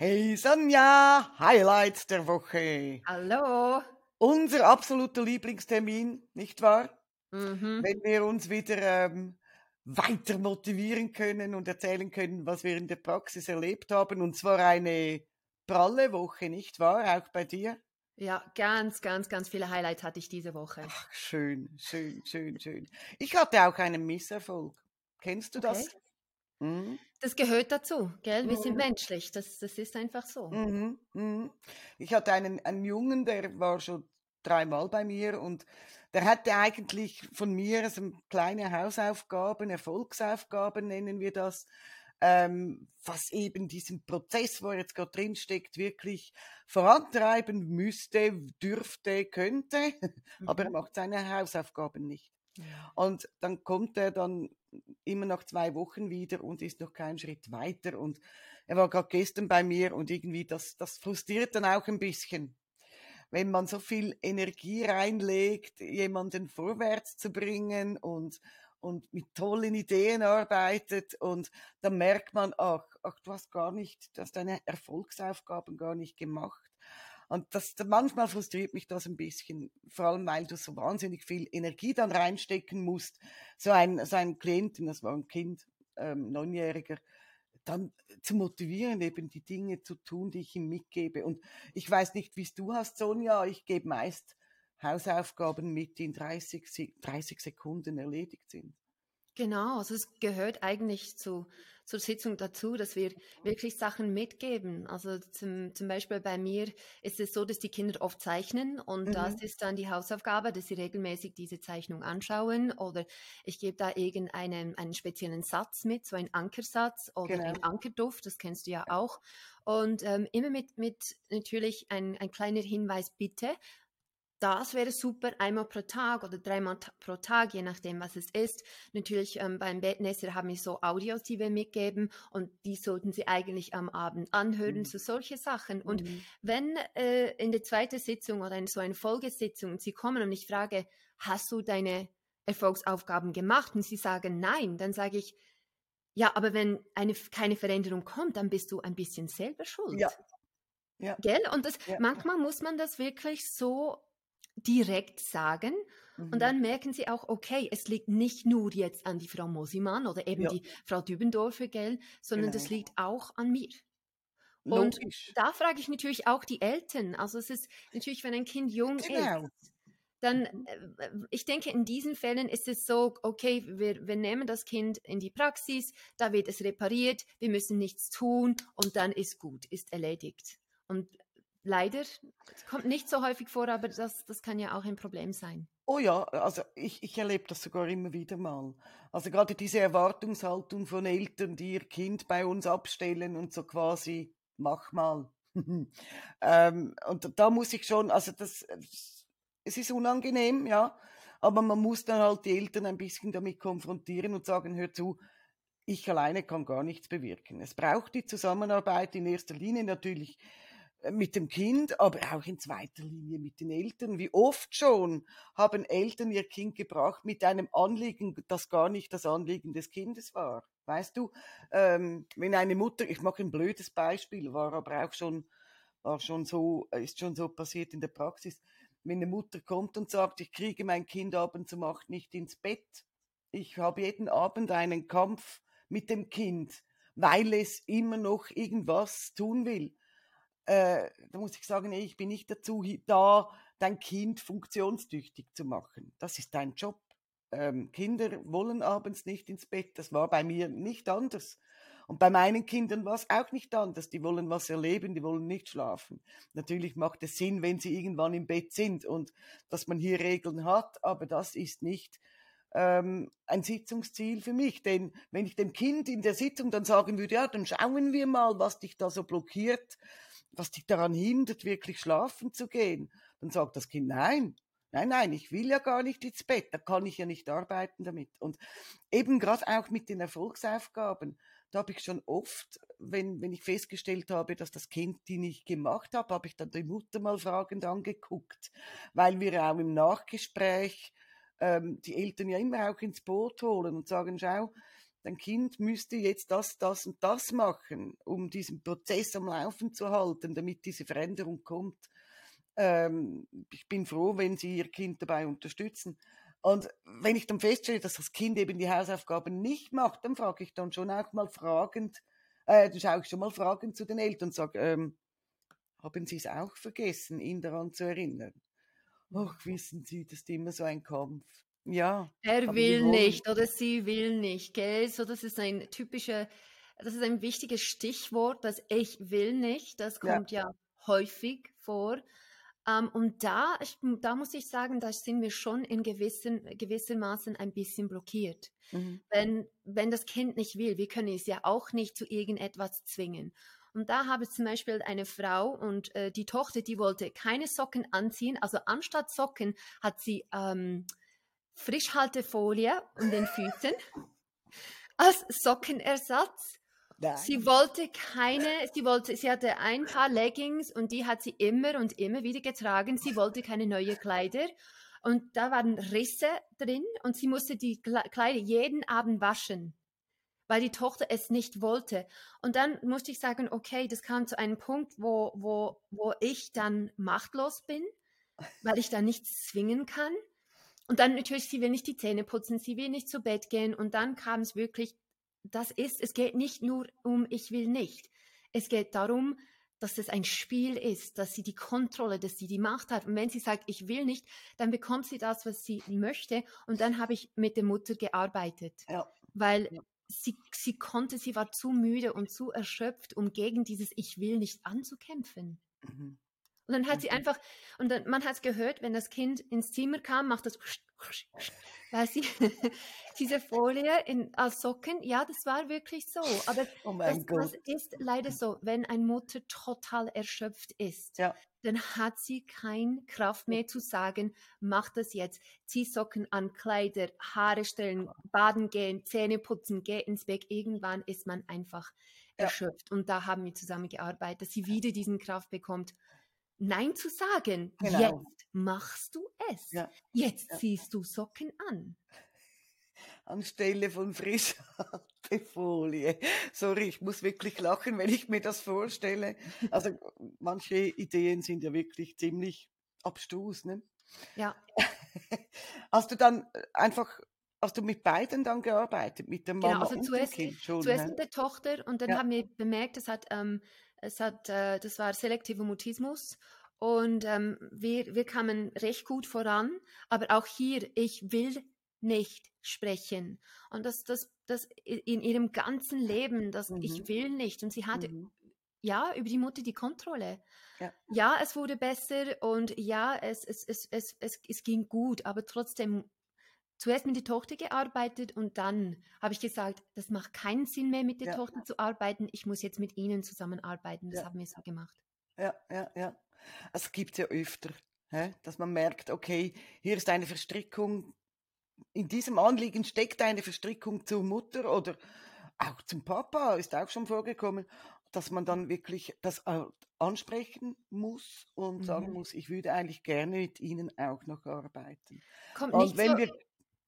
Hey Sonja, Highlights der Woche. Hallo. Unser absoluter Lieblingstermin, nicht wahr? Mhm. Wenn wir uns wieder ähm, weiter motivieren können und erzählen können, was wir in der Praxis erlebt haben. Und zwar eine pralle Woche, nicht wahr? Auch bei dir? Ja, ganz, ganz, ganz viele Highlights hatte ich diese Woche. Ach, schön, schön, schön, schön. Ich hatte auch einen Misserfolg. Kennst du Okay. das? Mhm. Das gehört dazu, gell? Wir sind Mhm. menschlich, das, das ist einfach so. Mhm, mhm. Ich hatte einen, einen Jungen, der war schon dreimal bei mir und der hatte eigentlich von mir so kleine Hausaufgaben, Erfolgsaufgaben nennen wir das, ähm, was eben diesen Prozess, wo er jetzt gerade drin steckt, wirklich vorantreiben müsste, dürfte, könnte, aber er Mhm. macht seine Hausaufgaben nicht. Und dann kommt er dann immer nach zwei Wochen wieder und ist noch keinen Schritt weiter. Und er war gerade gestern bei mir und irgendwie das, das frustriert dann auch ein bisschen. Wenn man so viel Energie reinlegt, jemanden vorwärts zu bringen und, und mit tollen Ideen arbeitet und dann merkt man, ach, ach, du hast gar nicht, du hast deine Erfolgsaufgaben gar nicht gemacht. Und das, manchmal frustriert mich das ein bisschen, vor allem weil du so wahnsinnig viel Energie dann reinstecken musst. So ein, so ein Klientin, das war ein Kind, ähm, Neunjähriger, dann zu motivieren, eben die Dinge zu tun, die ich ihm mitgebe. Und ich weiß nicht, wie es du hast, Sonja, ich gebe meist Hausaufgaben mit, die in 30, Se- 30 Sekunden erledigt sind. Genau, also es gehört eigentlich zu, zur Sitzung dazu, dass wir wirklich Sachen mitgeben. Also zum, zum Beispiel bei mir ist es so, dass die Kinder oft zeichnen und das Mhm. ist dann die Hausaufgabe, dass sie regelmäßig diese Zeichnung anschauen oder ich gebe da irgendeinen einen speziellen Satz mit, so ein Ankersatz oder Genau. ein Ankerduft, das kennst du ja auch. Und ähm, immer mit, mit natürlich ein, ein kleiner Hinweis, bitte, das wäre super, einmal pro Tag oder dreimal pro Tag, je nachdem, was es ist. Natürlich ähm, beim Bettnässer haben wir so Audios, die wir mitgeben und die sollten Sie eigentlich am Abend anhören, Mhm. so solche Sachen. Und Mhm. wenn äh, in der zweiten Sitzung oder in so eine Folgesitzung Sie kommen und ich frage, hast du deine Erfolgsaufgaben gemacht? Und Sie sagen nein, dann sage ich, ja, aber wenn eine, keine Veränderung kommt, dann bist du ein bisschen selber schuld. Ja, ja, Gell? Und das, ja. manchmal muss man das wirklich so direkt sagen. Mhm. Und dann merken sie auch, okay, es liegt nicht nur jetzt an die Frau Mosimann oder eben Ja. die Frau Dübendorfer, gell, sondern das Genau. liegt auch an mir. Und Logisch. da frage ich natürlich auch die Eltern. Also es ist natürlich, wenn ein Kind jung Genau. ist, dann, Mhm. äh, ich denke, in diesen Fällen ist es so, okay, wir, wir nehmen das Kind in die Praxis, da wird es repariert, wir müssen nichts tun und dann ist gut, ist erledigt. Und leider, es kommt nicht so häufig vor, aber das, das kann ja auch ein Problem sein. Oh ja, also ich, ich erlebe das sogar immer wieder mal. Also gerade diese Erwartungshaltung von Eltern, die ihr Kind bei uns abstellen und so quasi, mach mal. ähm, und da muss ich schon, also das, es ist unangenehm, ja, aber man muss dann halt die Eltern ein bisschen damit konfrontieren und sagen, hör zu, ich alleine kann gar nichts bewirken. Es braucht die Zusammenarbeit in erster Linie natürlich mit dem Kind, aber auch in zweiter Linie mit den Eltern. Wie oft schon haben Eltern ihr Kind gebracht mit einem Anliegen, das gar nicht das Anliegen des Kindes war. Weißt du, ähm, wenn eine Mutter, ich mache ein blödes Beispiel, war aber auch schon, war schon so, ist schon so passiert in der Praxis, wenn eine Mutter kommt und sagt, ich kriege mein Kind abends um acht nicht ins Bett, ich habe jeden Abend einen Kampf mit dem Kind, weil es immer noch irgendwas tun will äh, da muss ich sagen, ich bin nicht dazu da, dein Kind funktionstüchtig zu machen. Das ist dein Job. Ähm, Kinder wollen abends nicht ins Bett. Das war bei mir nicht anders. Und bei meinen Kindern war es auch nicht anders. Die wollen was erleben, die wollen nicht schlafen. Natürlich macht es Sinn, wenn sie irgendwann im Bett sind und dass man hier Regeln hat, aber das ist nicht ähm, ein Sitzungsziel für mich. Denn wenn ich dem Kind in der Sitzung dann sagen würde, ja, dann schauen wir mal, was dich da so blockiert, was dich daran hindert, wirklich schlafen zu gehen, dann sagt das Kind, nein, nein, nein, ich will ja gar nicht ins Bett, da kann ich ja nicht arbeiten damit. Und eben gerade auch mit den Erfolgsaufgaben, da habe ich schon oft, wenn, wenn ich festgestellt habe, dass das Kind die nicht gemacht hat, habe ich dann die Mutter mal fragend angeguckt, weil wir auch im Nachgespräch ähm, die Eltern ja immer auch ins Boot holen und sagen, schau, dein Kind müsste jetzt das, das und das machen, um diesen Prozess am Laufen zu halten, damit diese Veränderung kommt. Ähm, ich bin froh, wenn Sie Ihr Kind dabei unterstützen. Und wenn ich dann feststelle, dass das Kind eben die Hausaufgaben nicht macht, dann frage ich dann schon auch mal fragend, äh, dann schaue ich schon mal fragend zu den Eltern und sage, ähm, haben Sie es auch vergessen, ihn daran zu erinnern? Ach, wissen Sie, das ist immer so ein Kampf. Ja. Er will nicht oder sie will nicht, gell? So, das ist ein typischer, das ist ein wichtiges Stichwort, das ich will nicht. Das kommt ja, ja häufig vor. Um, ähm, und da, ich, da muss ich sagen, da sind wir schon in gewissen, gewissermaßen ein bisschen blockiert. Mhm. Wenn, wenn das Kind nicht will, wir können es ja auch nicht zu irgendetwas zwingen. Und da habe ich zum Beispiel eine Frau und äh, die Tochter, die wollte keine Socken anziehen. Also anstatt Socken hat sie ähm, Frischhaltefolie um den Füßen als Sockenersatz. Nein. Sie wollte keine, sie wollte, sie hatte ein paar Leggings und die hat sie immer und immer wieder getragen. Sie wollte keine neuen Kleider und da waren Risse drin und sie musste die Kleider jeden Abend waschen, weil die Tochter es nicht wollte. Und dann musste ich sagen, okay, das kam zu einem Punkt, wo, wo, wo ich dann machtlos bin, weil ich da nichts zwingen kann. Und dann natürlich, sie will nicht die Zähne putzen, sie will nicht zu Bett gehen. Und dann kam es wirklich, das ist, es geht nicht nur um, ich will nicht. Es geht darum, dass es ein Spiel ist, dass sie die Kontrolle, dass sie die Macht hat. Und wenn sie sagt, ich will nicht, dann bekommt sie das, was sie möchte. Und dann habe ich mit der Mutter gearbeitet. Ja. Weil ja. Sie, sie konnte, sie war zu müde und zu erschöpft, um gegen dieses Ich will nicht anzukämpfen. Mhm. Und dann hat sie einfach, und dann, man hat gehört, wenn das Kind ins Zimmer kam, macht das, weil sie diese Folie in, als Socken, ja, das war wirklich so. Aber oh das, das, ist leider so, wenn eine Mutter total erschöpft ist, ja. dann hat sie keine Kraft mehr zu sagen, mach das jetzt, zieh Socken an, Kleider, Haare stellen, baden gehen, Zähne putzen, geh ins Bett. Irgendwann ist man einfach erschöpft. Und da haben wir zusammen gearbeitet, dass sie wieder diesen Kraft bekommt Nein zu sagen. Genau. Jetzt machst du es. Ja. Jetzt ja. ziehst du Socken an. Anstelle von Frischhaltefolie. Sorry, ich muss wirklich lachen, wenn ich mir das vorstelle. Also manche Ideen sind ja wirklich ziemlich abstrus. Ne? Ja. Hast du dann einfach Hast du mit beiden dann gearbeitet, mit der genau, Mama genau, also und zuerst, dem Kind schon? Zuerst ne? mit der Tochter und dann ja. haben wir bemerkt, es hat ähm, es hat, äh, das war selektiver Mutismus und ähm, wir, wir kamen recht gut voran, aber auch hier, ich will nicht sprechen. Und das, das, das in ihrem ganzen Leben, das mhm. ich will nicht. Und sie hatte mhm. ja über die Mutter die Kontrolle. Ja. ja, es wurde besser und ja, es, es, es, es, es, es ging gut, aber trotzdem zuerst mit der Tochter gearbeitet und dann habe ich gesagt, das macht keinen Sinn mehr mit der ja. Tochter zu arbeiten, ich muss jetzt mit ihnen zusammenarbeiten. Das ja. haben wir so gemacht. Ja, ja, ja. Es gibt ja öfter, hä? dass man merkt, okay, hier ist eine Verstrickung, in diesem Anliegen steckt eine Verstrickung zur Mutter oder auch zum Papa, ist auch schon vorgekommen, dass man dann wirklich das ansprechen muss und mhm. sagen muss, ich würde eigentlich gerne mit Ihnen auch noch arbeiten. Kommt und wenn so wir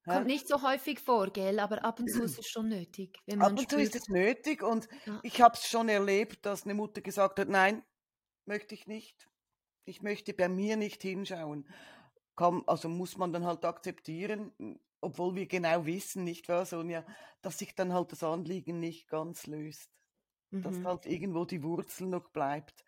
Kommt nicht so häufig vor, gell? Aber ab und zu ist es schon nötig. ab und zu ist es nötig und ja. ich habe es schon erlebt, dass eine Mutter gesagt hat, nein, möchte ich nicht. Ich möchte bei mir nicht hinschauen. Kann, also muss man dann halt akzeptieren, obwohl wir genau wissen, nicht wahr, Sonja, dass sich dann halt das Anliegen nicht ganz löst. Mhm. Dass halt irgendwo die Wurzel noch bleibt.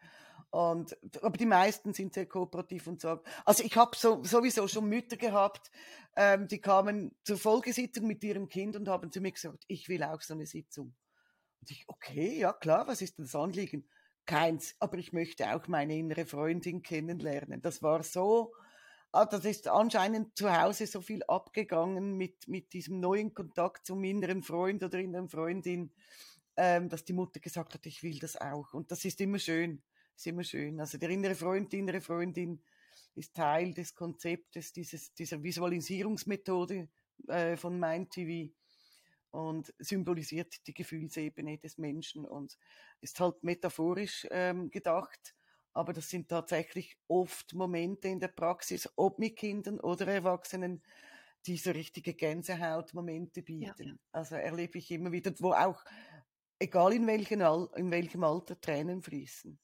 Und, aber die meisten sind sehr kooperativ und sagen, also ich habe so, sowieso schon Mütter gehabt, ähm, die kamen zur Folgesitzung mit ihrem Kind und haben zu mir gesagt, ich will auch so eine Sitzung. Und ich, okay, ja klar, was ist denn das Anliegen? Keins, aber ich möchte auch meine innere Freundin kennenlernen. Das war so, ah, das ist anscheinend zu Hause so viel abgegangen mit, mit diesem neuen Kontakt zum inneren Freund oder inneren Freundin, ähm, dass die Mutter gesagt hat, ich will das auch. Und das ist immer schön ist immer schön. Also der innere Freund, die innere Freundin ist Teil des Konzeptes dieses, dieser Visualisierungsmethode äh, von MindTV und symbolisiert die Gefühlsebene des Menschen und ist halt metaphorisch ähm, gedacht, aber das sind tatsächlich oft Momente in der Praxis, ob mit Kindern oder Erwachsenen, die so richtige Gänsehautmomente bieten. Ja. Also erlebe ich immer wieder, wo auch, egal in welchem, in welchem Alter, Tränen fließen.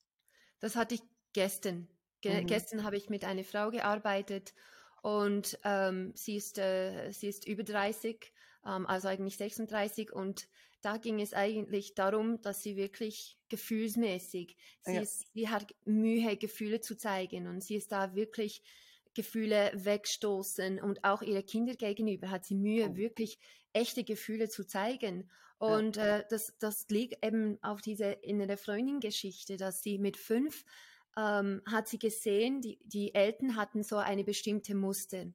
Das hatte ich gestern. Ge mhm. Gestern habe ich mit einer Frau gearbeitet und ähm, sie, ist, äh, sie ist über 30, ähm, also eigentlich 36 und da ging es eigentlich darum, dass sie wirklich gefühlsmäßig, sie, ja. ist, sie hat Mühe, Gefühle zu zeigen und sie ist da wirklich Gefühle wegstoßen und auch ihre Kinder gegenüber hat sie Mühe, oh. wirklich echte Gefühle zu zeigen. Und ja. äh, das, das liegt eben auf diese innere Freundin-Geschichte, dass sie mit fünf ähm, hat sie gesehen, die, die Eltern hatten so eine bestimmte Muster.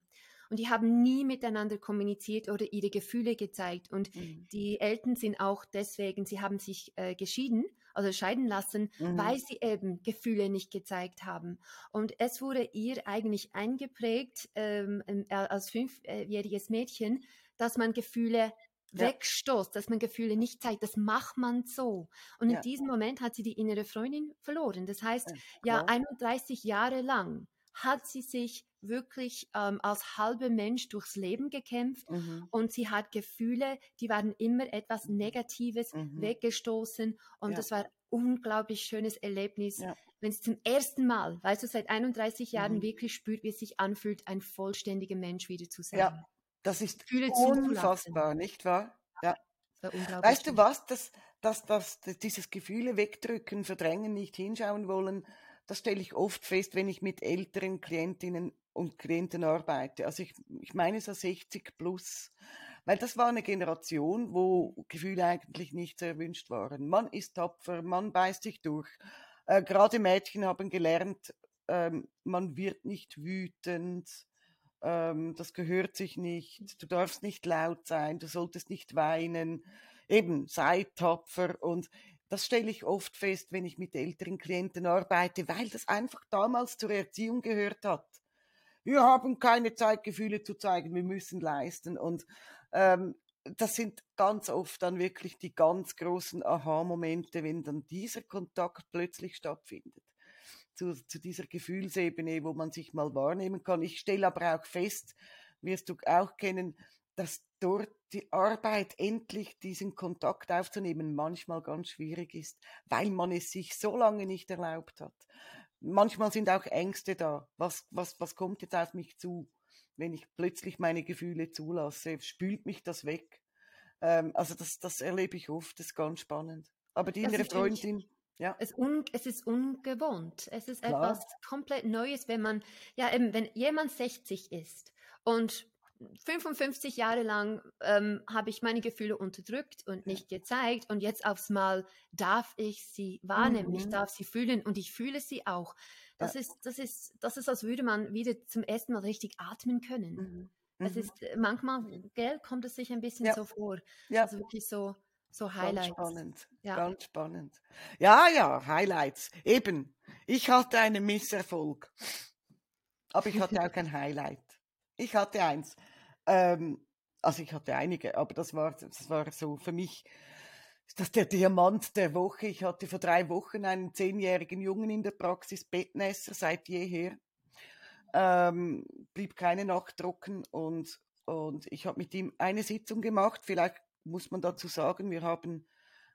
Und die haben nie miteinander kommuniziert oder ihre Gefühle gezeigt. Und mhm. die Eltern sind auch deswegen, sie haben sich äh, geschieden, also scheiden lassen, mhm. weil sie eben Gefühle nicht gezeigt haben. Und es wurde ihr eigentlich eingeprägt ähm, äh, als fünfjähriges Mädchen, dass man Gefühle ja. wegstoßt, dass man Gefühle nicht zeigt. Das macht man so. Und ja. in diesem Moment hat sie die innere Freundin verloren. Das heißt, ja, ja 31 Jahre lang hat sie sich wirklich ähm, als halber Mensch durchs Leben gekämpft mhm. und sie hat Gefühle, die waren immer etwas. Negatives mhm. weggestoßen und ja. das war ein unglaublich schönes Erlebnis, ja. wenn es zum ersten Mal, weißt du, seit 31 Jahren mhm. wirklich spürt, wie es sich anfühlt, ein vollständiger Mensch wieder zu sein. Ja, das ist Gefühle unfassbar, nicht wahr? Ja. Weißt du was, das, das, das, dieses Gefühle wegdrücken, verdrängen, nicht hinschauen wollen, das stelle ich oft fest, wenn ich mit älteren Klientinnen und Klienten arbeite. Also ich, ich meine so 60 plus. Weil das war eine Generation, wo Gefühle eigentlich nicht sehr erwünscht waren. Man ist tapfer, man beißt sich durch. Äh, gerade Mädchen haben gelernt, ähm, man wird nicht wütend, ähm, das gehört sich nicht, du darfst nicht laut sein, du solltest nicht weinen. Eben, sei tapfer und das stelle ich oft fest, wenn ich mit älteren Klienten arbeite, weil das einfach damals zur Erziehung gehört hat. Wir haben keine Zeit, Gefühle zu zeigen, wir müssen leisten. Und ähm, das sind ganz oft dann wirklich die ganz großen Aha-Momente, wenn dann dieser Kontakt plötzlich stattfindet. Zu, zu dieser Gefühlsebene, wo man sich mal wahrnehmen kann. Ich stelle aber auch fest, wirst du auch kennen, dass dort die Arbeit endlich diesen Kontakt aufzunehmen manchmal ganz schwierig ist, weil man es sich so lange nicht erlaubt hat. Manchmal sind auch Ängste da. Was, was, was kommt jetzt auf mich zu, wenn ich plötzlich meine Gefühle zulasse? Spült mich das weg? Ähm, also das, das erlebe ich oft, das ist ganz spannend. Aber die innere Freundin, ja. Es, un, es, ist ungewohnt. Es ist Klar. etwas komplett Neues, wenn man, ja, eben, wenn jemand 60 ist und 55 Jahre lang ähm, habe ich meine Gefühle unterdrückt und nicht gezeigt und jetzt aufs Mal darf ich sie wahrnehmen, mhm. ich darf sie fühlen und ich fühle sie auch. Das ja. ist, das ist, das ist, als würde man wieder zum ersten Mal richtig atmen können. Mhm. Es mhm. ist äh, manchmal, gell, kommt es sich ein bisschen ja. so vor. Ja. Also wirklich so, so Highlights. Ganz spannend, ja. ganz spannend. Ja, ja, Highlights. Eben, ich hatte einen Misserfolg, aber ich hatte auch ein Highlight. Ich hatte eins. Ähm, also ich hatte einige, aber das war, das war so für mich das der Diamant der Woche. Ich hatte vor drei Wochen einen zehnjährigen Jungen in der Praxis, Bettnässer seit jeher. Ähm, blieb keine Nacht trocken und, und ich habe mit ihm eine Sitzung gemacht. Vielleicht muss man dazu sagen, wir haben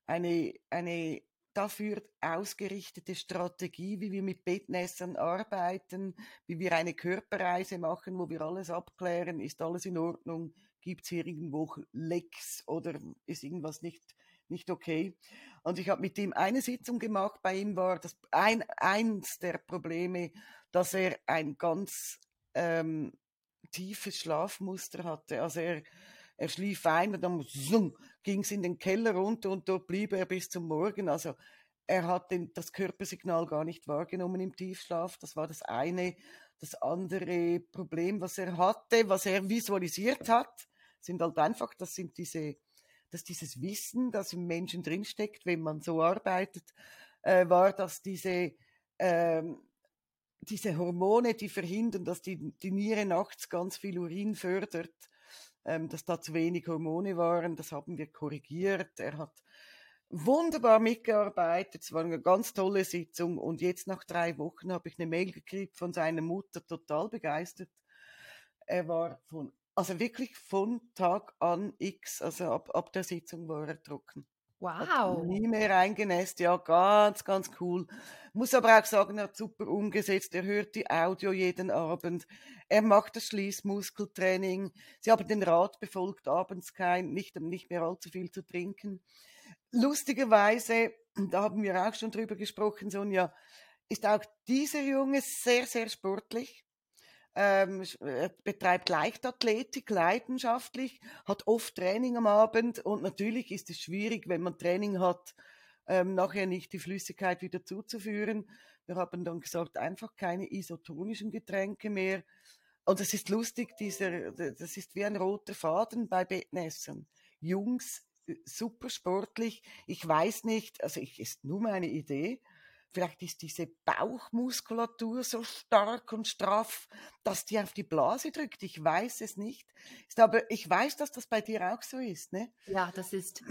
eine, eine dafür ausgerichtete Strategie, wie wir mit Bettnässern arbeiten, wie wir eine Körperreise machen, wo wir alles abklären, ist alles in Ordnung, gibt es hier irgendwo Lecks oder ist irgendwas nicht, nicht okay. Und ich habe mit ihm eine Sitzung gemacht, bei ihm war das ein, eins der Probleme, dass er ein ganz ähm, tiefes Schlafmuster hatte. Also er, er schlief ein und dann ging es in den Keller runter und dort blieb er bis zum Morgen. Also er hat den, das Körpersignal gar nicht wahrgenommen im Tiefschlaf. Das war das eine. Das andere Problem, was er hatte, was er visualisiert hat, sind halt einfach, das sind diese, dass dieses Wissen, das im Menschen drinsteckt, wenn man so arbeitet, äh, war, dass diese, ähm, diese Hormone, die verhindern, dass die, die Niere nachts ganz viel Urin fördert, dass da zu wenig Hormone waren. Das haben wir korrigiert. Er hat wunderbar mitgearbeitet. Es war eine ganz tolle Sitzung. Und jetzt nach drei Wochen habe ich eine Mail gekriegt von seiner Mutter, total begeistert. Er war von Also wirklich von Tag an X, also ab, ab der Sitzung war er trocken. Wow. nie mehr eingenässt, ja, ganz, ganz cool. Muss aber auch sagen, er hat super umgesetzt. Er hört die Audio jeden Abend. Er macht das Schließmuskeltraining. Sie haben den Rat befolgt, abends kein, nicht, nicht mehr allzu viel zu trinken. Lustigerweise, da haben wir auch schon drüber gesprochen, Sonja, ist auch dieser Junge sehr, sehr sportlich. Ähm, er betreibt Leichtathletik leidenschaftlich, hat oft Training am Abend und natürlich ist es schwierig, wenn man Training hat, ähm, nachher nicht die Flüssigkeit wieder zuzuführen. Wir haben dann gesagt, einfach keine isotonischen Getränke mehr. Und es ist lustig, dieser, das ist wie ein roter Faden bei Bettnässern. Jungs, äh, super sportlich. Ich weiß nicht, also ich ist nur meine Idee. Vielleicht ist diese Bauchmuskulatur so stark und straff, dass die auf die Blase drückt. Ich weiß es nicht. Ist aber ich weiß, dass das bei dir auch so ist, ne? Ja, das ist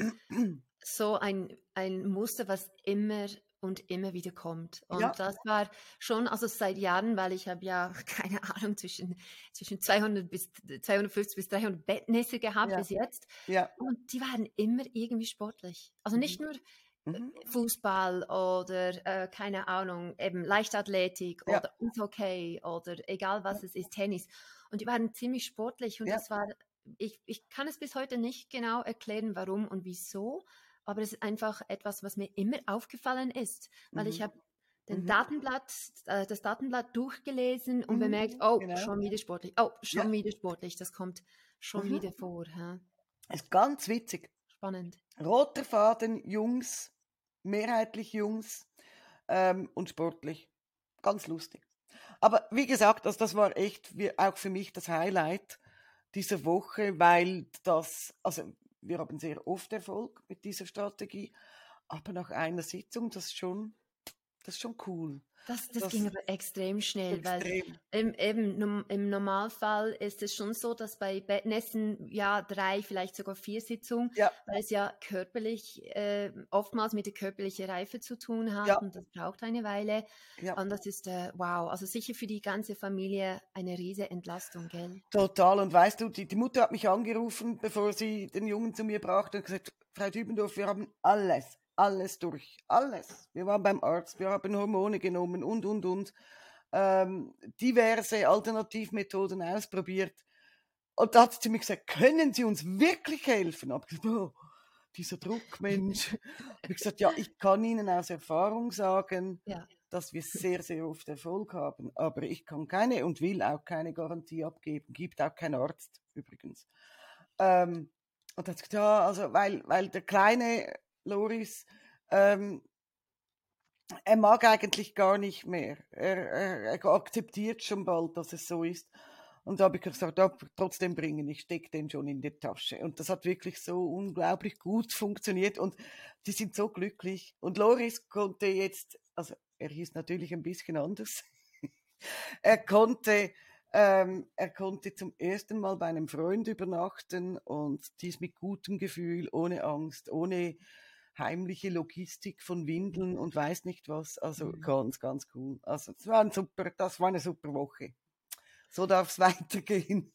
so ein, ein Muster, was immer und immer wieder kommt. Und Ja, das war schon, also seit Jahren, weil ich habe ja, keine Ahnung, zwischen, zwischen 200 bis 250 bis 300 Bettnässe gehabt ja, bis jetzt. ja. Und die waren immer irgendwie sportlich. Also Mhm. nicht nur äh, Mhm. Fußball oder äh, keine Ahnung, eben Leichtathletik Ja, oder Eishockey oder egal was ja, es ist, Tennis. Und die waren ziemlich sportlich und ja. das war, ich, ich kann es bis heute nicht genau erklären, warum und wieso, aber es ist einfach etwas, was mir immer aufgefallen ist, weil ich Mhm. habe den Mhm. Datenblatt, äh, das Datenblatt durchgelesen und bemerkt, Mhm. oh, Genau. schon wieder sportlich, oh, Ja. schon wieder sportlich, das kommt schon Mhm. wieder vor. Hä? Ist ganz witzig. Spannend. Roter Faden, Jungs, mehrheitlich Jungs ähm, und sportlich. Ganz lustig. Aber wie gesagt, also das war echt wie, auch für mich das Highlight dieser Woche, weil das, also wir haben sehr oft Erfolg mit dieser Strategie, aber nach einer Sitzung, das ist schon, das ist schon cool. Das, das Das ging aber extrem schnell, weil extrem. im, eben, im Normalfall ist es schon so, dass bei Bettnässen ja drei, vielleicht sogar vier Sitzungen, Ja, weil es ja körperlich, äh, oftmals mit der körperlichen Reife zu tun hat ja, und das braucht eine Weile. ja. Und das ist, äh, wow, also sicher für die ganze Familie eine riesige Entlastung, gell? Total. Und weißt du, die, die Mutter hat mich angerufen, bevor sie den Jungen zu mir brachte und gesagt, Frau Dübendorf, wir haben alles, alles durch. Alles. Wir waren beim Arzt, wir haben Hormone genommen und, und, und. Ähm, diverse Alternativmethoden ausprobiert. Und da hat sie mir gesagt, können Sie uns wirklich helfen? Ich gesagt, oh, dieser Druck, Mensch. Hab ich gesagt, ja, ich kann Ihnen aus Erfahrung sagen, Ja. dass wir sehr, sehr oft Erfolg haben. Aber ich kann keine und will auch keine Garantie abgeben. Gibt auch kein Arzt übrigens. Ähm, und hat gesagt, ja, also weil, weil der kleine Loris, ähm, er mag eigentlich gar nicht mehr. Er, er, er akzeptiert schon bald, dass es so ist. Und da habe ich gesagt, ja, trotzdem bringen, ich stecke den schon in die Tasche. Und das hat wirklich so unglaublich gut funktioniert und die sind so glücklich. Und Loris konnte jetzt, also er hieß natürlich ein bisschen anders, er konnte, ähm, er konnte zum ersten Mal bei einem Freund übernachten und dies mit gutem Gefühl, ohne Angst, ohne heimliche Logistik von Windeln und weiß nicht was. Also Mhm. ganz, ganz cool. Also es war ein super, das war eine super Woche. So darf es weitergehen.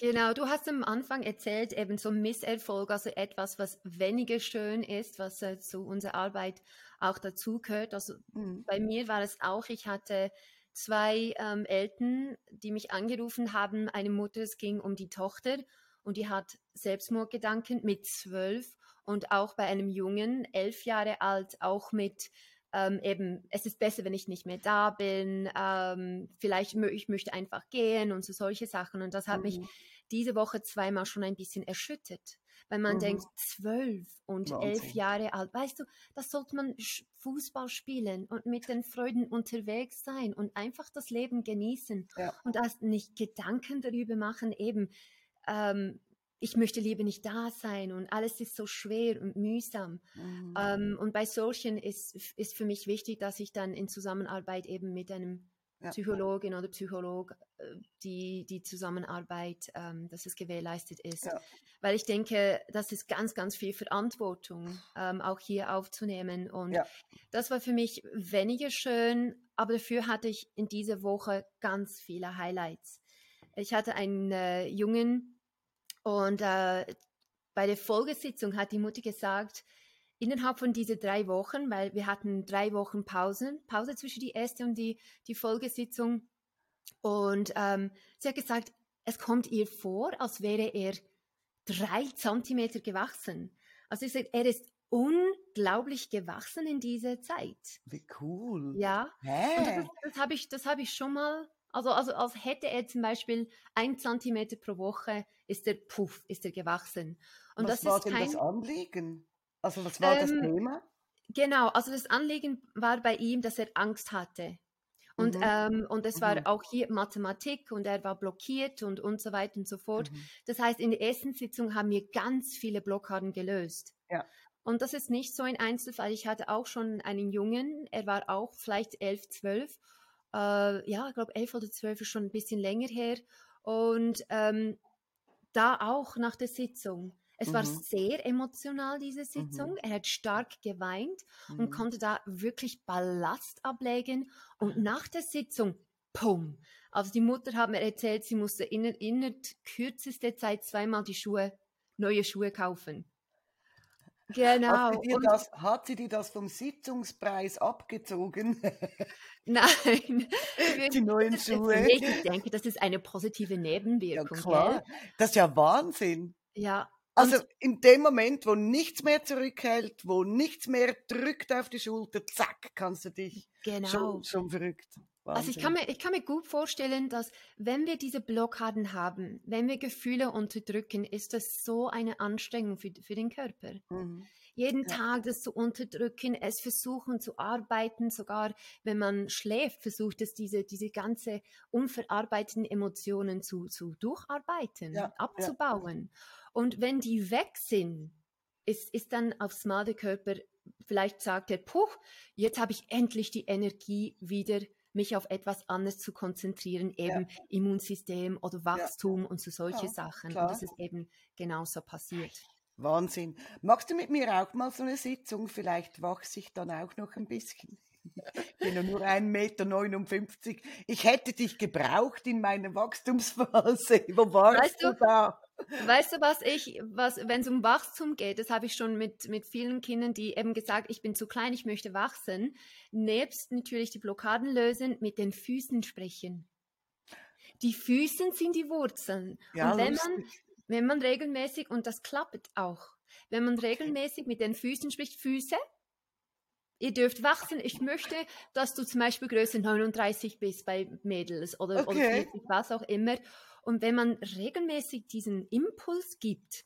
Genau, du hast am Anfang erzählt, eben so Misserfolg, also etwas, was weniger schön ist, was äh, zu unserer Arbeit auch dazugehört. Also Mhm. bei mir war es auch, ich hatte zwei ähm, Eltern, die mich angerufen haben. Eine Mutter, es ging um die Tochter und die hat Selbstmordgedanken mit zwölf und auch bei einem Jungen, elf Jahre alt, auch mit ähm, eben, es ist besser, wenn ich nicht mehr da bin, ähm, vielleicht mö ich möchte einfach gehen und so solche Sachen. Und das hat mich Mhm. diese Woche zweimal schon ein bisschen erschüttert, weil man Mhm. denkt, zwölf und elf Wahnsinn. Jahre alt, weißt du, das sollte man Fußball spielen und mit den Freunden unterwegs sein und einfach das Leben genießen Ja. und erst nicht Gedanken darüber machen, eben, ähm, ich möchte lieber nicht da sein und alles ist so schwer und mühsam. Mhm. Ähm, und bei solchen ist, ist für mich wichtig, dass ich dann in Zusammenarbeit eben mit einem Ja. Psychologin oder Psycholog äh, die, die Zusammenarbeit, ähm, dass es gewährleistet ist. Ja. Weil ich denke, das ist ganz, ganz viel Verantwortung, ähm, auch hier aufzunehmen. Und Ja. das war für mich weniger schön, aber dafür hatte ich in dieser Woche ganz viele Highlights. Ich hatte einen äh, Jungen, Und äh, bei der Folgesitzung hat die Mutter gesagt, innerhalb von diesen drei Wochen, weil wir hatten drei Wochen Pause, Pause zwischen die erste und die, die Folgesitzung. Und ähm, sie hat gesagt, es kommt ihr vor, als wäre er drei Zentimeter gewachsen. Also ich sage, er ist unglaublich gewachsen in dieser Zeit. Wie cool. Ja. Hä? Und das, das habe ich, das hab ich schon mal, also, also als hätte er zum Beispiel ein Zentimeter pro Woche, ist er, puff, ist er gewachsen. Und was das war ist denn kein, das Anliegen? Also was war das Ähm, Thema? Genau, also das Anliegen war bei ihm, dass er Angst hatte. Und, Mhm. ähm, und es war Mhm. auch hier Mathematik und er war blockiert und, und so weiter und so fort. Mhm. Das heißt, in der ersten Sitzung haben wir ganz viele Blockaden gelöst. Ja. Und das ist nicht so ein Einzelfall. Ich hatte auch schon einen Jungen, er war auch vielleicht elf, zwölf. Äh, ja, ich glaube, elf oder zwölf ist schon ein bisschen länger her. Und ähm, da auch nach der Sitzung. Es war Mhm. sehr emotional, diese Sitzung. Er hat stark geweint und Mhm. konnte da wirklich Ballast ablegen. Und nach der Sitzung, pum. Also die Mutter hat mir erzählt, sie musste in, in kürzester Zeit zweimal die Schuhe, neue Schuhe kaufen. Genau. Hat sie, dir Und das, hat sie dir das vom Sitzungspreis abgezogen? nein, Die neuen Schuhe? Ich denke, das ist eine positive Ja, Nebenwirkung. klar. Das ist ja Wahnsinn. Gell? Ja. Also in dem Moment, wo nichts mehr zurückhält, wo nichts mehr drückt auf die Schulter, zack, kannst du dich genau. schon, schon verrückt. Also ich Wahnsinn. kann, mir, ich kann mir gut vorstellen, dass wenn wir diese Blockaden haben, wenn wir Gefühle unterdrücken, ist das so eine Anstrengung für, für den Körper. Mhm. Jeden Ja. Tag das zu unterdrücken, es versuchen zu arbeiten, sogar wenn man schläft, versucht es diese, diese ganze unverarbeiteten Emotionen zu, zu durcharbeiten, Ja, ja. abzubauen. Und wenn die weg sind, ist, ist dann aufs Mal der Körper, vielleicht sagt er, puh, jetzt habe ich endlich die Energie wieder, mich auf etwas anderes zu konzentrieren, eben Immunsystem oder Wachstum und so solche Ja, Sachen. klar. Und das ist eben genauso passiert. Wahnsinn. Magst du mit mir auch mal so eine Sitzung? Vielleicht wachse ich dann auch noch ein bisschen. Ich bin ja nur 1,59 Meter. Ich hätte dich gebraucht in meiner Wachstumsphase. Wo warst Weißt du du- da? Weißt du, was ich, was, wenn es um Wachstum geht, das habe ich schon mit, mit vielen Kindern, die eben gesagt, ich bin zu klein, ich möchte wachsen, nebst natürlich die Blockaden lösen, mit den Füßen sprechen. Die Füßen sind die Wurzeln. Ja, und wenn man, wenn man regelmäßig, und das klappt auch, wenn man regelmäßig mit den Füßen spricht, Füße, ihr dürft wachsen, ich möchte, dass du zum Beispiel Größe 39 bist bei Mädels oder, oder Okay. 40, was auch immer. Und wenn man regelmäßig diesen Impuls gibt,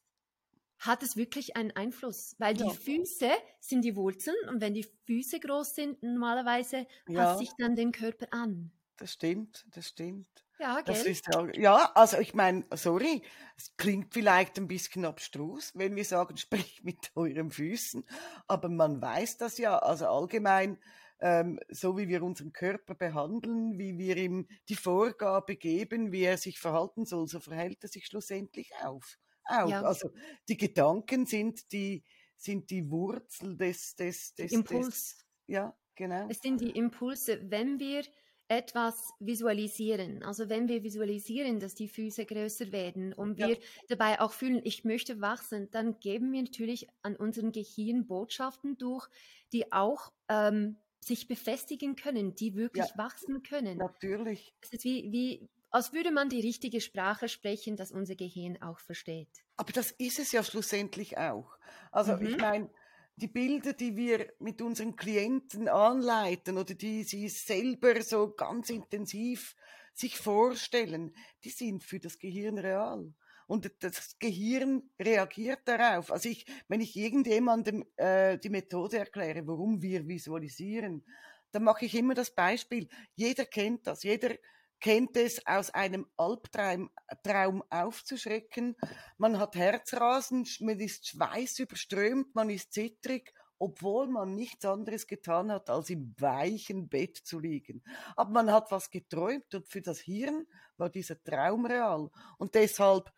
hat es wirklich einen Einfluss, weil die Ja. Füße sind die Wurzeln und wenn die Füße groß sind, normalerweise Ja. passt sich dann den Körper an. Das stimmt, das stimmt. Ja, Das gell? ist ja, ja, also ich meine, sorry, es klingt vielleicht ein bisschen abstrus, wenn wir sagen, sprich mit euren Füßen, aber man weiß das ja, also allgemein, ähm, so wie wir unseren Körper behandeln, wie wir ihm die Vorgabe geben, wie er sich verhalten soll, so verhält er sich schlussendlich auf. Auch. Ja. Also die Gedanken sind die, sind die Wurzel des, des, des, des Impuls. ja, genau. Es sind die Impulse, wenn wir etwas visualisieren, also wenn wir visualisieren, dass die Füße größer werden und Ja. wir dabei auch fühlen, ich möchte wachsen, dann geben wir natürlich an unserem Gehirn Botschaften durch, die auch ähm, sich befestigen können, die wirklich wachsen können. Natürlich. Es ist wie, wie, als würde man die richtige Sprache sprechen, dass unser Gehirn auch versteht. Aber das ist es ja schlussendlich auch. Also ich Mhm. meine, die Bilder, die wir mit unseren Klienten anleiten oder die sie selber so ganz intensiv sich vorstellen, die sind für das Gehirn real. Und das Gehirn reagiert darauf. Also ich, wenn ich irgendjemandem äh, die Methode erkläre, warum wir visualisieren, dann mache ich immer das Beispiel. Jeder kennt das. Jeder kennt es, aus einem Albtraum Traum aufzuschrecken. Man hat Herzrasen, man ist schweißüberströmt, man ist zittrig, obwohl man nichts anderes getan hat, als im weichen Bett zu liegen. Aber man hat was geträumt und für das Hirn war dieser Traum real. Und deshalb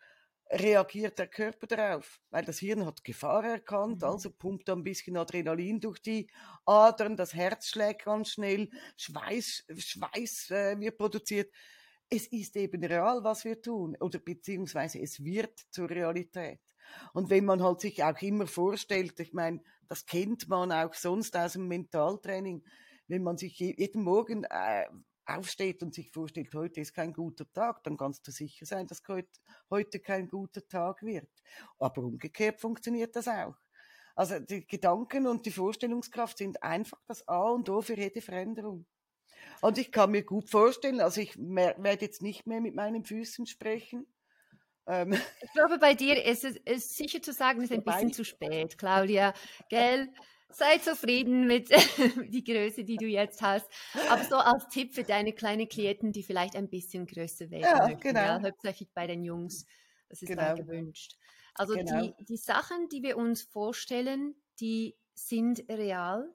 reagiert der Körper darauf, weil das Hirn hat Gefahr erkannt, Mhm. also pumpt da ein bisschen Adrenalin durch die Adern, das Herz schlägt ganz schnell, Schweiß, Schweiß äh, wird produziert. es ist eben real, was wir tun, oder beziehungsweise es wird zur Realität. Und wenn man halt sich auch immer vorstellt, ich meine, das kennt man auch sonst aus dem Mentaltraining, wenn man sich jeden Morgen äh, aufsteht und sich vorstellt, heute ist kein guter Tag, dann kannst du sicher sein, dass heute kein guter Tag wird. Aber umgekehrt funktioniert das auch. Also die Gedanken und die Vorstellungskraft sind einfach das A und O für jede Veränderung. Und ich kann mir gut vorstellen, also ich werde jetzt nicht mehr mit meinen Füßen sprechen. Ähm. Ich glaube, bei dir ist es ist sicher zu sagen, es ist ein bisschen zu spät, Claudia. Gell? Sei zufrieden mit die Größe, die du jetzt hast. Aber so als Tipp für deine kleinen Klienten, die vielleicht ein bisschen größer werden ja, möchten. Genau. Ja, hauptsächlich bei den Jungs. Das ist genau. da gewünscht. Also genau. die, die Sachen, die wir uns vorstellen, die sind real.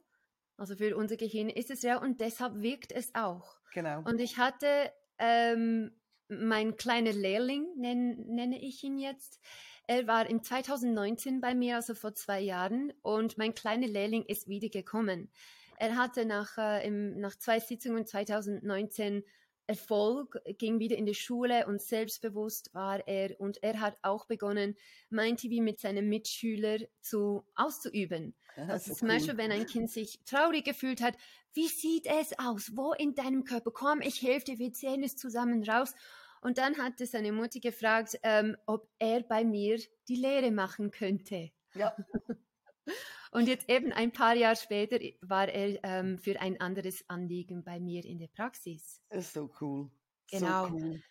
Also für unser Gehirn ist es real und deshalb wirkt es auch. Genau. Und ich hatte ähm, mein kleiner Lehrling, nenn, nenne ich ihn jetzt, er war im 2019 bei mir, also vor zwei Jahren, und mein kleiner Lehrling ist wiedergekommen. Er hatte nach, äh, im, nach zwei Sitzungen 2019 Erfolg, ging wieder in die Schule und selbstbewusst war er und er hat auch begonnen, mein TV mit seinen Mitschülern zu, auszuüben. Also zum cool. Beispiel, wenn ein Kind sich traurig gefühlt hat, wie sieht es aus? Wo in deinem Körper? Komm, ich helfe dir, wir ziehen es zusammen raus. Und dann hatte seine Mutter gefragt, ähm, ob er bei mir die Lehre machen könnte. Ja. Und jetzt eben ein paar Jahre später war er ähm, für ein anderes Anliegen bei mir in der Praxis. ist so cool. Genau. So cool.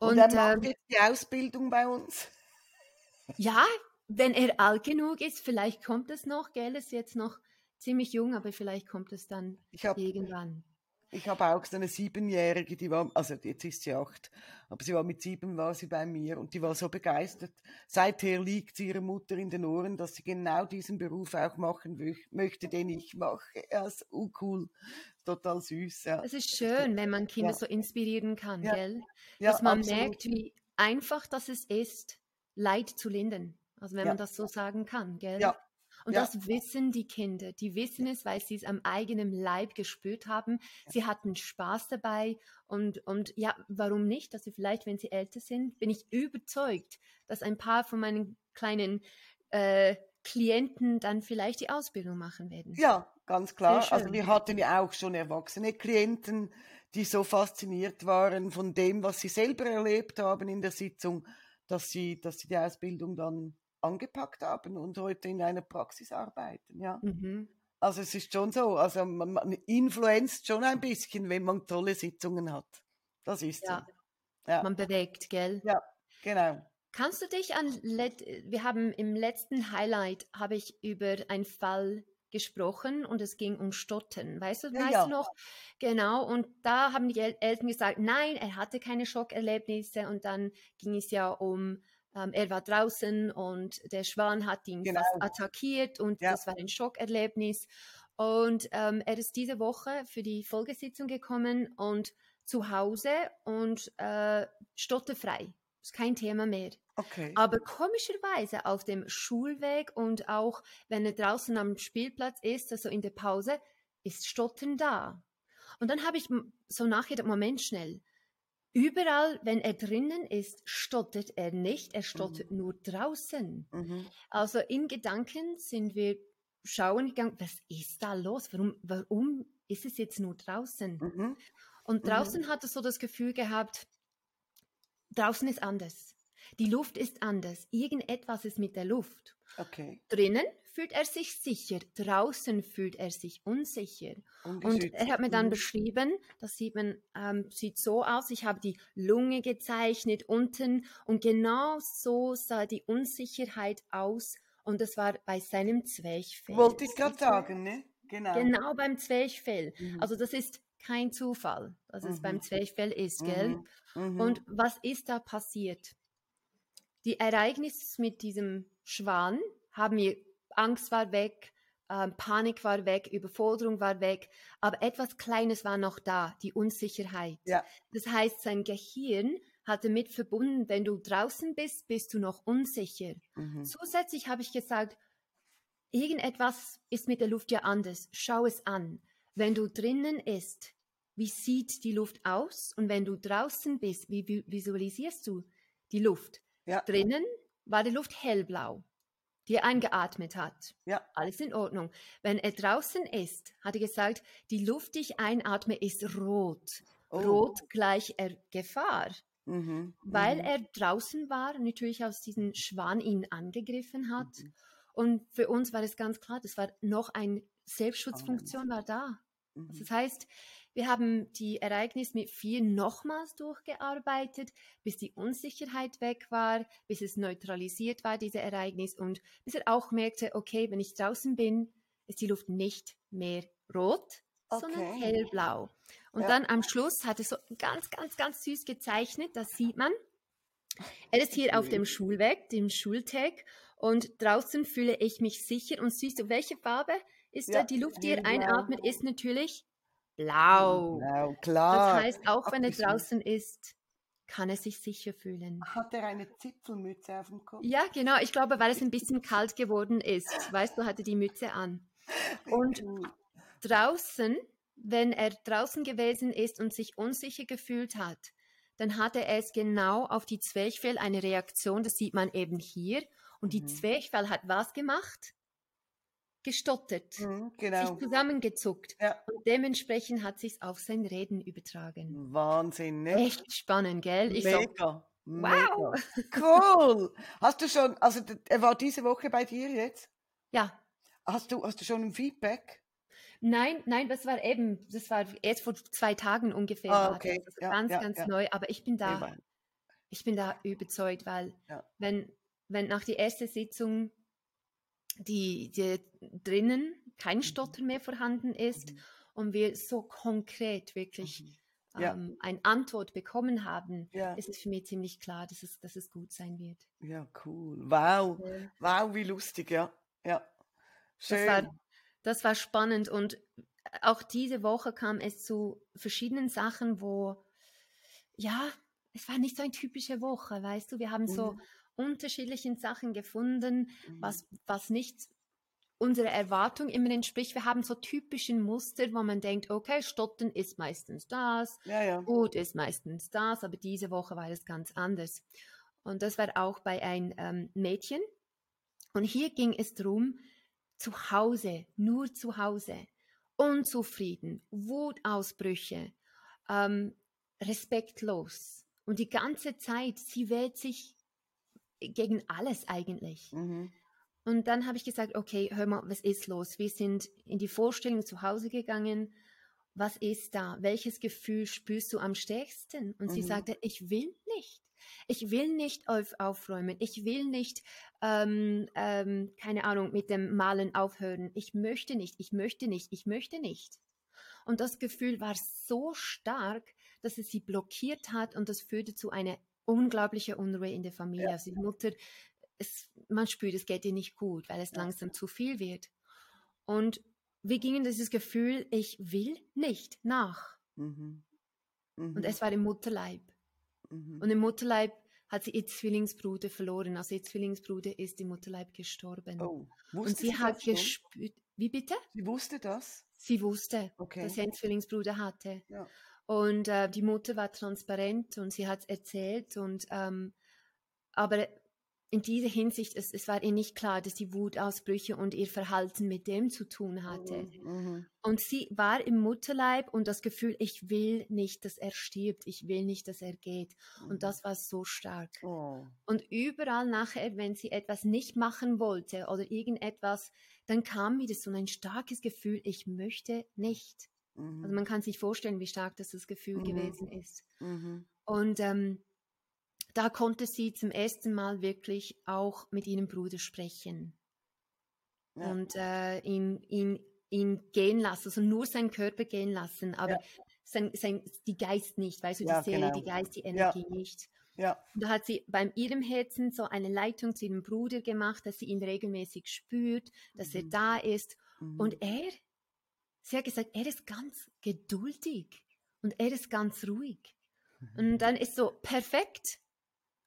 Und, Und er macht ähm, jetzt die Ausbildung bei uns. Ja, wenn er alt genug ist, vielleicht kommt es noch, gell? Ist jetzt noch ziemlich jung, aber vielleicht kommt es dann hab, irgendwann. Ich habe auch so eine Siebenjährige, die war, also jetzt ist sie acht, aber sie war mit sieben, war sie bei mir und die war so begeistert. Seither liegt sie ihrer Mutter in den Ohren, dass sie genau diesen Beruf auch machen möchte, den ich mache. Ja, ist cool, total süß. Ja. Es ist schön, wenn man Kinder ja. so inspirieren kann, ja. gell? Dass ja, man absolut. merkt, wie einfach das es ist, Leid zu lindern. Also wenn man das so sagen kann, gell? Ja, und ja. das wissen die Kinder. Die wissen es, weil sie es am eigenen Leib gespürt haben. Sie hatten Spaß dabei. Und, und ja, warum nicht? Also vielleicht, wenn sie älter sind, bin ich überzeugt, dass ein paar von meinen kleinen äh, Klienten dann vielleicht die Ausbildung machen werden. Ja, ganz klar. Also wir hatten ja auch schon erwachsene Klienten, die so fasziniert waren von dem, was sie selber erlebt haben in der Sitzung, dass sie, dass sie die Ausbildung dann angepackt haben und heute in einer Praxis arbeiten. Ja. Mhm. Also es ist schon so, also man, man influenzt schon ein bisschen, wenn man tolle Sitzungen hat. Das ist ja. so. Ja. Man bewegt, gell? Ja, genau. Kannst du dich an, wir haben im letzten Highlight, habe ich über einen Fall gesprochen und es ging um Stotten. Weißt du, weißt ja. du noch? Genau, und da haben die Eltern gesagt, nein, er hatte keine Schockerlebnisse und dann ging es ja um ähm, er war draußen und der Schwan hat ihn genau. fast attackiert und ja. das war ein Schockerlebnis. Und ähm, er ist diese Woche für die Folgesitzung gekommen und zu Hause und äh, stotterfrei. Ist kein Thema mehr. Okay. Aber komischerweise auf dem Schulweg und auch wenn er draußen am Spielplatz ist, also in der Pause, ist Stottern da. Und dann habe ich so nachgedacht, Moment schnell, Überall, wenn er drinnen ist, stottert er nicht, er stottert mhm. nur draußen. Mhm. Also in Gedanken sind wir schauen gegangen, was ist da los? Warum, warum ist es jetzt nur draußen? Mhm. Und mhm. draußen hat er so das Gefühl gehabt, draußen ist anders. Die Luft ist anders. Irgendetwas ist mit der Luft. Okay. Drinnen fühlt er sich sicher, draußen fühlt er sich unsicher. Und er hat mir dann mhm. beschrieben, das sieht man, ähm, sieht so aus, ich habe die Lunge gezeichnet unten und genau so sah die Unsicherheit aus und das war bei seinem Zwerchfell. Wollte ich gerade sagen, ne? Genau. Genau beim Zwerchfell. Mhm. Also das ist kein Zufall, dass mhm. es beim mhm. Zwerchfell ist, gell? Mhm. mhm. Und was ist da passiert? Die Ereignisse mit diesem Schwan haben mir Angst war weg, ähm, Panik war weg, Überforderung war weg, aber etwas Kleines war noch da, die Unsicherheit. Ja. Das heißt, sein Gehirn hatte mit verbunden, wenn du draußen bist, bist du noch unsicher. Mhm. Zusätzlich habe ich gesagt, irgendetwas ist mit der Luft ja anders. Schau es an. Wenn du drinnen ist, wie sieht die Luft aus? Und wenn du draußen bist, wie vi- visualisierst du die Luft? Ja. Drinnen war die Luft hellblau, die eingeatmet hat. Ja. Alles in Ordnung. Wenn er draußen ist, hat er gesagt, die Luft, die ich einatme, ist rot. Oh. Rot gleich er Gefahr. Mhm. Weil mhm. er draußen war, natürlich aus diesem Schwan ihn angegriffen hat. Mhm. Und für uns war es ganz klar, das war noch eine Selbstschutzfunktion war da. Mhm. Das heißt, wir haben die Ereignisse mit vier nochmals durchgearbeitet, bis die Unsicherheit weg war, bis es neutralisiert war, diese Ereignis, und bis er auch merkte, okay, wenn ich draußen bin, ist die Luft nicht mehr rot, sondern Okay. hellblau. Und Ja. dann am Schluss hat er so ganz, ganz, ganz süß gezeichnet, das sieht man. Er ist hier auf dem Schulweg, dem Schultag, und draußen fühle ich mich sicher. Und siehst du, welche Farbe ist Ja, da? Die Luft, die er einatmet, ist natürlich blau. Das klar. heißt, auch wenn er draußen ist, kann er sich sicher fühlen. Hat er eine Zipfelmütze auf dem Kopf? Ja, genau. Ich glaube, weil es ein bisschen kalt geworden ist. Weißt du, hatte die Mütze an. Und draußen, wenn er draußen gewesen ist und sich unsicher gefühlt hat, dann hatte er es genau auf die Zwerchfell eine Reaktion, das sieht man eben hier. Und die Mhm. Zwerchfell hat was gemacht? Gestottert, Mhm, sich genau. zusammengezuckt. Ja. Und dementsprechend hat sich auf sein Reden übertragen. Wahnsinn, ne? Echt spannend, gell? Ich so, Mega. Wow. Mega. Cool. Hast du schon, also er war diese Woche bei dir jetzt? ja, Hast du, hast du schon ein Feedback? Nein, nein, das war eben, das war erst vor zwei Tagen ungefähr. Ah, okay. Also Ja, ganz, ja, ganz neu. Aber ich bin da, ich bin da überzeugt, weil wenn, wenn nach der ersten Sitzung die, die drinnen kein Stotter mehr vorhanden ist Mhm. und wir so konkret wirklich Mhm. Ja. ähm, eine Antwort bekommen haben, Ja. ist es für mich ziemlich klar, dass es, dass es gut sein wird. Ja, cool. Wow. Wow, wie lustig, ja. Ja. Das Schön. war, das war spannend und auch diese Woche kam es zu verschiedenen Sachen, wo, ja, es war nicht so eine typische Woche, weißt du, wir haben so Mhm. unterschiedliche Sachen gefunden, Mhm. was, was nicht unserer Erwartung immer entspricht. Wir haben so typischen Muster, wo man denkt, okay, Stotten ist meistens das, Ja, ja. Gut ist meistens das, aber diese Woche war es ganz anders. Und das war auch bei ein ähm, Mädchen. Und hier ging es darum, zu Hause, nur zu Hause, unzufrieden, Wutausbrüche, ähm, respektlos. Und die ganze Zeit, sie wehrt sich gegen alles eigentlich. Mhm. Und dann habe ich gesagt, okay, hör mal, was ist los? Wir sind in die Vorstellung zu Hause gegangen. Was ist da? Welches Gefühl spürst du am stärksten? Und sie Mhm. sagte, ich will nicht. Ich will nicht auf, aufräumen. Ich will nicht, ähm, ähm, keine Ahnung, mit dem Malen aufhören. Ich möchte nicht, ich möchte nicht, ich möchte nicht. Und das Gefühl war so stark, dass es sie blockiert hat und das führte zu einer unglaublichen Unruhe in der Familie. Ja. Also die Mutter, es, man spürt, es geht ihr nicht gut, weil es Ja. langsam zu viel wird. Und wir gingen dieses Gefühl, ich will nicht nach. Mhm. Und Mhm. es war im Mutterleib. Mhm. Und im Mutterleib hat sie ihr Zwillingsbruder verloren. Also ihr Zwillingsbruder ist im Mutterleib gestorben. Oh, Und wusste sie hat gespürt, wie bitte? Sie wusste das? Sie wusste, Okay. dass sie einen Zwillingsbruder hatte. Ja. Und äh, die Mutter war transparent und sie hat es erzählt. Und, ähm, aber in dieser Hinsicht, es, es war ihr nicht klar, dass die Wutausbrüche und ihr Verhalten mit dem zu tun hatte. Mhm. Mhm. Und sie war im Mutterleib und das Gefühl, ich will nicht, dass er stirbt, ich will nicht, dass er geht. Mhm. Und das war so stark. Oh. Und überall nachher, wenn sie etwas nicht machen wollte oder irgendetwas, dann kam wieder so ein starkes Gefühl, ich möchte nicht. Mhm. Also man kann sich vorstellen, wie stark das, das Gefühl Mhm. gewesen ist. Mhm. Und ähm, da konnte sie zum ersten Mal wirklich auch mit ihrem Bruder sprechen Ja. und äh, ihn, ihn, ihn gehen lassen, also nur seinen Körper gehen lassen, aber Ja. sein, sein, die Geist nicht, weißt du, Ja, die Seele, genau. die Geist, die Ja. Energie nicht. Ja. Und da hat sie bei ihrem Herzen so eine Leitung zu ihrem Bruder gemacht, dass sie ihn regelmäßig spürt, dass er Mhm. da ist. Mhm. Und er, sie hat gesagt, er ist ganz geduldig und er ist ganz ruhig. Mhm. Und dann ist so perfekt,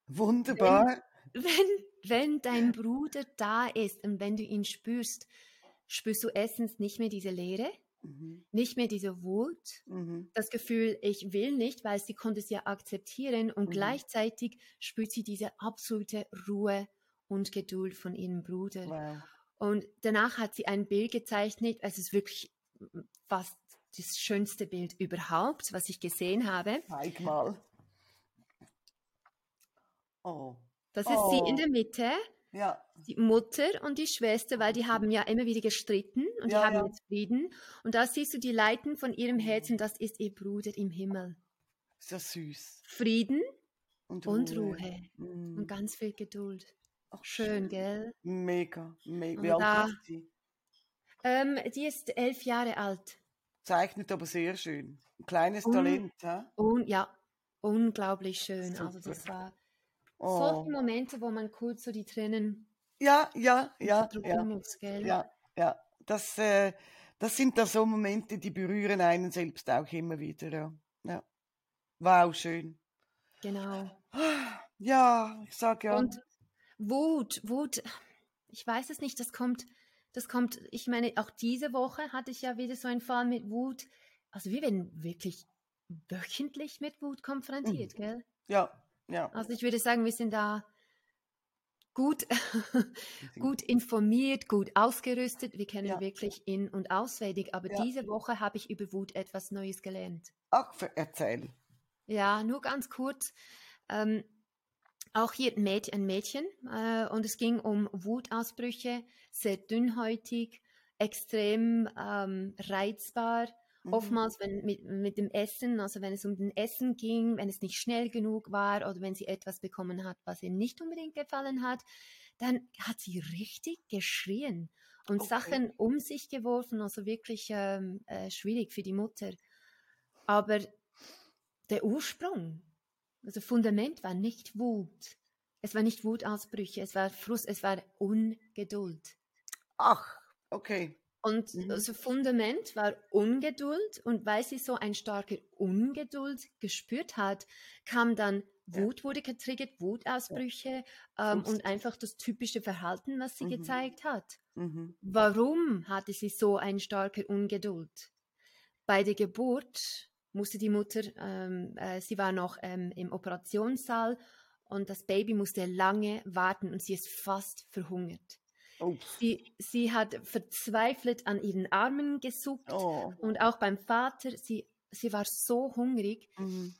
Wunderbar. wenn, wenn dein Bruder da ist und wenn du ihn spürst, spürst du erstens nicht mehr diese Leere Mhm. Nicht mehr diese Wut, Mhm. das Gefühl, ich will nicht, weil sie konnte es ja akzeptieren und Mhm. gleichzeitig spürt sie diese absolute Ruhe und Geduld von ihrem Bruder. Wow. Und danach hat sie ein Bild gezeichnet, es ist wirklich fast das schönste Bild überhaupt, was ich gesehen habe. Zeig mal. Oh. Das ist sie in Oh. der Mitte, Ja. die Mutter und die Schwester, weil die haben ja immer wieder gestritten und Ja, die haben ja. jetzt Frieden. Und da siehst du die Leiten von ihrem Herzen, das ist ihr Bruder im Himmel. Ist ja süß. Frieden Und und Ruhe Mhm. und ganz viel Geduld. Ach, Schön, gell? Mega. Me Und Wie alt da- ist sie? Ähm, die ist elf Jahre alt. Zeichnet aber sehr schön. Ein kleines Un- Talent, hä? Und ja, unglaublich schön. Also Super. das war Oh. solche Momente, wo man kurz so die Tränen Ja, ja, ja, ja, muss, gell? ja, ja. Das, äh, das sind da so Momente, die berühren einen selbst auch immer wieder, ja. ja. Wow, schön. Genau. Ja, ich sag ja. Und Wut, Wut, ich weiß es nicht, das kommt, das kommt, ich meine, auch diese Woche hatte ich ja wieder so einen Fall mit Wut. Also wir werden wirklich wöchentlich mit Wut konfrontiert, gell? ja, ja. Also ich würde sagen, wir sind da gut, gut informiert, gut ausgerüstet. Wir kennen Ja. wirklich in- und auswendig. Aber Ja. diese Woche habe ich über Wut etwas Neues gelernt. Ach, ver- erzähl. Ja, nur ganz kurz. Ähm, auch hier ein Mäd- ein Mädchen äh, und es ging um Wutausbrüche, sehr dünnhäutig, extrem ähm, reizbar. Mhm. Oftmals wenn mit, mit dem Essen, also wenn es um den Essen ging, wenn es nicht schnell genug war oder wenn sie etwas bekommen hat, was ihr nicht unbedingt gefallen hat, dann hat sie richtig geschrien und Okay. Sachen um sich geworfen, also wirklich ähm, äh, schwierig für die Mutter. Aber der Ursprung, also Fundament war nicht Wut. Es war nicht Wutausbrüche, es war Frust, es war Ungeduld. Ach, okay. Und Mhm. also Fundament war Ungeduld und weil sie so ein starker Ungeduld gespürt hat, kam dann Ja. Wut wurde getriggert, Wutausbrüche ähm, Frust. und einfach das typische Verhalten, was sie Mhm. gezeigt hat. Mhm. Warum hatte sie so ein starke Ungeduld? Bei der Geburt musste die Mutter, ähm, äh, sie war noch ähm, im Operationssaal und das Baby musste lange warten und sie ist fast verhungert. Sie, sie hat verzweifelt an ihren Armen gesucht Oh. und auch beim Vater, sie, sie war so hungrig Mhm.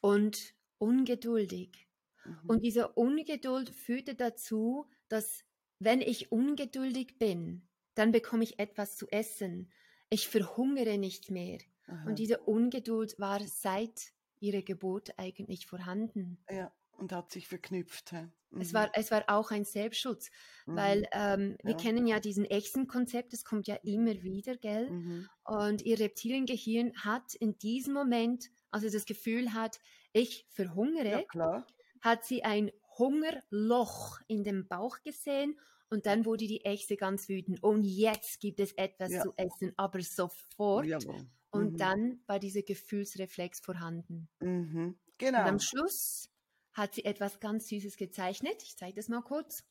und ungeduldig. Mhm. Und diese Ungeduld führte dazu, dass wenn ich ungeduldig bin, dann bekomme ich etwas zu essen. Ich verhungere nicht mehr. Aha. Und diese Ungeduld war seit ihrer Geburt eigentlich vorhanden. ja, und hat sich verknüpft. hä? Es, Mhm. war, es war auch ein Selbstschutz, Mhm. weil ähm, wir Ja. kennen ja diesen Echsenkonzept, das kommt ja immer wieder, gell? Mhm. Und ihr Reptiliengehirn hat in diesem Moment, als es das Gefühl hat, ich verhungere, Ja, hat sie ein Hungerloch in dem Bauch gesehen und dann wurde die Echse ganz wütend. Und jetzt gibt es etwas Ja. zu essen, aber sofort. Jawohl. Und Mhm. dann war dieser Gefühlsreflex vorhanden. Mhm. Und Genau. am Schluss hat sie etwas ganz Süßes gezeichnet. Ich zeige das mal kurz.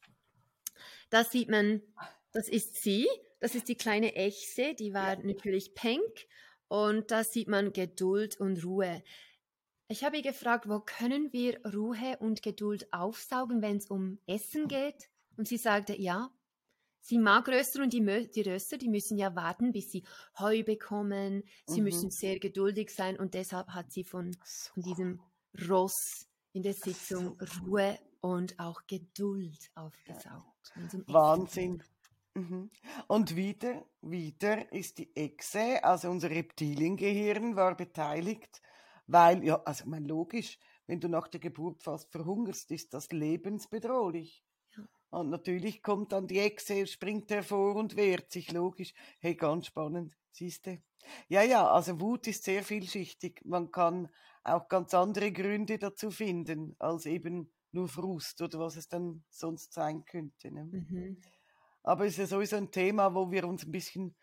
Da sieht man, das ist sie. Das ist die kleine Echse. Die war natürlich pink. Und da sieht man Geduld und Ruhe. Ich habe ihr gefragt, wo können wir Ruhe und Geduld aufsaugen, wenn es um Essen geht? Und sie sagte, ja, sie mag Röster und die, die Röster, die müssen ja warten, bis sie Heu bekommen. Sie Mhm. müssen sehr geduldig sein und deshalb hat sie von, So. von diesem Ross in der Sitzung Ruhe und auch Geduld aufgesaugt. Essen Wahnsinn. Mhm. Und wieder, wieder ist die Echse, also unser Reptiliengehirn, war beteiligt, weil, ja, also ich meine, logisch, wenn du nach der Geburt fast verhungerst, ist das lebensbedrohlich. Und natürlich kommt dann die Echse, springt hervor und wehrt sich, logisch. Hey, ganz spannend, siehste. Ja, ja, also Wut ist sehr vielschichtig. Man kann auch ganz andere Gründe dazu finden, als eben nur Frust oder was es dann sonst sein könnte. Ne? Mhm. Aber es ist ja sowieso ein Thema, wo wir uns ein bisschen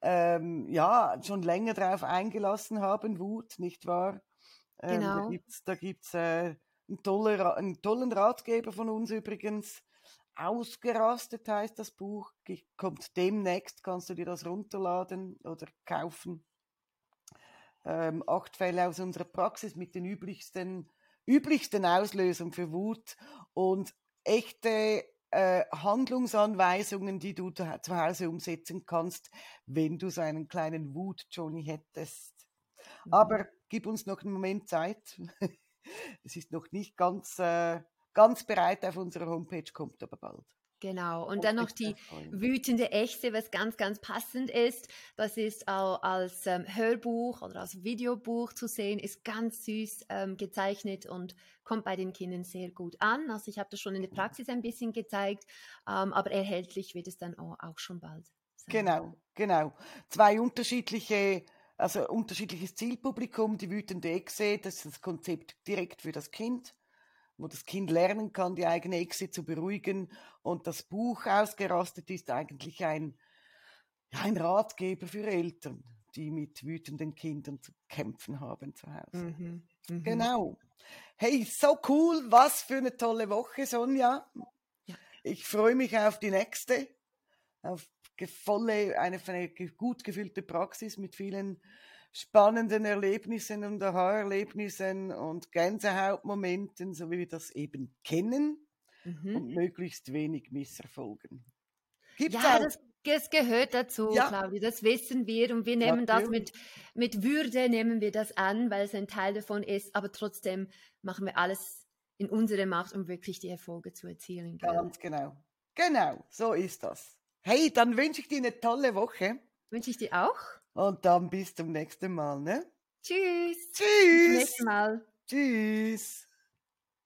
ähm, ja, schon länger drauf eingelassen haben, Wut, nicht wahr? Ähm, Da Genau. gibt's, da gibt's äh, einen, einen tollen Ratgeber von uns übrigens, ausgerastet heißt das Buch, kommt demnächst, kannst du dir das runterladen oder kaufen. Ähm, acht Fälle aus unserer Praxis mit den üblichsten, üblichsten Auslösungen für Wut und echte äh, Handlungsanweisungen, die du zu Hause umsetzen kannst, wenn du so einen kleinen Wut-Johnny hättest. Mhm. Aber gib uns noch einen Moment Zeit. es ist noch nicht ganz, äh, ganz bereit auf unserer Homepage, kommt aber bald. Genau, und dann noch die wütende Echte, was ganz, ganz passend ist. Das ist auch als ähm, Hörbuch oder als Videobuch zu sehen, ist ganz süß ähm, gezeichnet und kommt bei den Kindern sehr gut an. Also ich habe das schon in der Praxis ein bisschen gezeigt, ähm, aber erhältlich wird es dann auch, auch schon bald sein. Genau, genau. Zwei unterschiedliche also unterschiedliches Zielpublikum, die wütende Echse, das ist das Konzept direkt für das Kind wo das Kind lernen kann, die eigene Echse zu beruhigen. Und das Buch ausgerastet ist eigentlich ein, ein Ratgeber für Eltern, die mit wütenden Kindern zu kämpfen haben zu Hause. Mhm, mh. Genau. Hey, so cool. Was für eine tolle Woche, Sonja. Ja. Ich freue mich auf die nächste, auf volle, eine, eine gut gefüllte Praxis mit vielen spannenden Erlebnissen und Aha-Erlebnissen und Gänsehautmomenten, so wie wir das eben kennen mhm. und möglichst wenig Misserfolgen. Gibt's ja, auch? Das, das gehört dazu, ja. Claudia, das wissen wir und wir nehmen Natürlich. das mit, mit Würde, nehmen wir das an, weil es ein Teil davon ist, aber trotzdem machen wir alles in unserer Macht, um wirklich die Erfolge zu erzielen. Gell? Ganz genau. Genau, so ist das. Hey, dann wünsche ich dir eine tolle Woche. Wünsche ich dir auch. Und dann bis zum nächsten Mal, ne? Tschüss. Tschüss. Bis zum nächsten Mal. Tschüss.